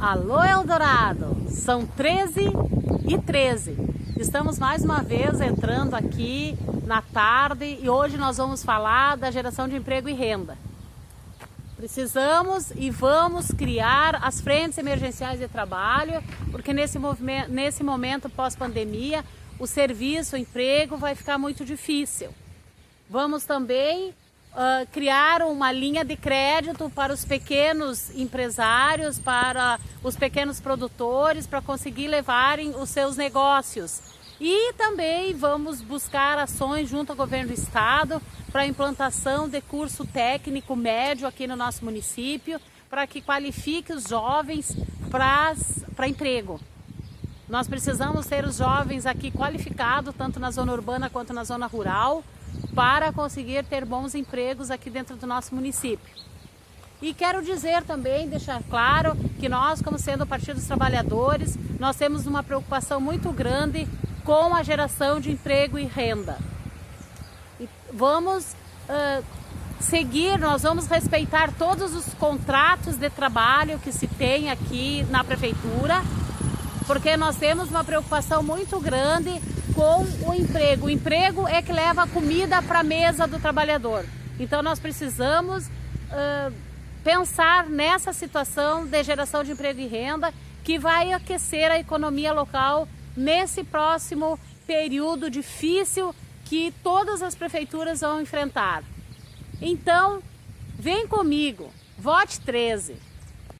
Alô Eldorado, são 13 e 13. Estamos mais uma vez entrando aqui na tarde e hoje nós vamos falar da geração de emprego e renda. Precisamos e vamos criar as frentes emergenciais de trabalho, porque nesse, movimento, nesse momento pós-pandemia, o serviço, o emprego vai ficar muito difícil. Vamos também uh, criar uma linha de crédito para os pequenos empresários, para os pequenos produtores, para conseguir levarem os seus negócios. E também vamos buscar ações junto ao governo do estado para a implantação de curso técnico médio aqui no nosso município, para que qualifique os jovens para emprego. Nós precisamos ter os jovens aqui qualificados, tanto na zona urbana quanto na zona rural, para conseguir ter bons empregos aqui dentro do nosso município. E quero dizer também, deixar claro, que nós, como sendo o Partido dos Trabalhadores, nós temos uma preocupação muito grande com a geração de emprego e renda. E vamos uh, seguir, nós vamos respeitar todos os contratos de trabalho que se tem aqui na Prefeitura, porque nós temos uma preocupação muito grande com o emprego. O emprego é que leva a comida para a mesa do trabalhador. Então nós precisamos uh, pensar nessa situação de geração de emprego e renda que vai aquecer a economia local nesse próximo período difícil que todas as prefeituras vão enfrentar. Então, vem comigo, vote 13.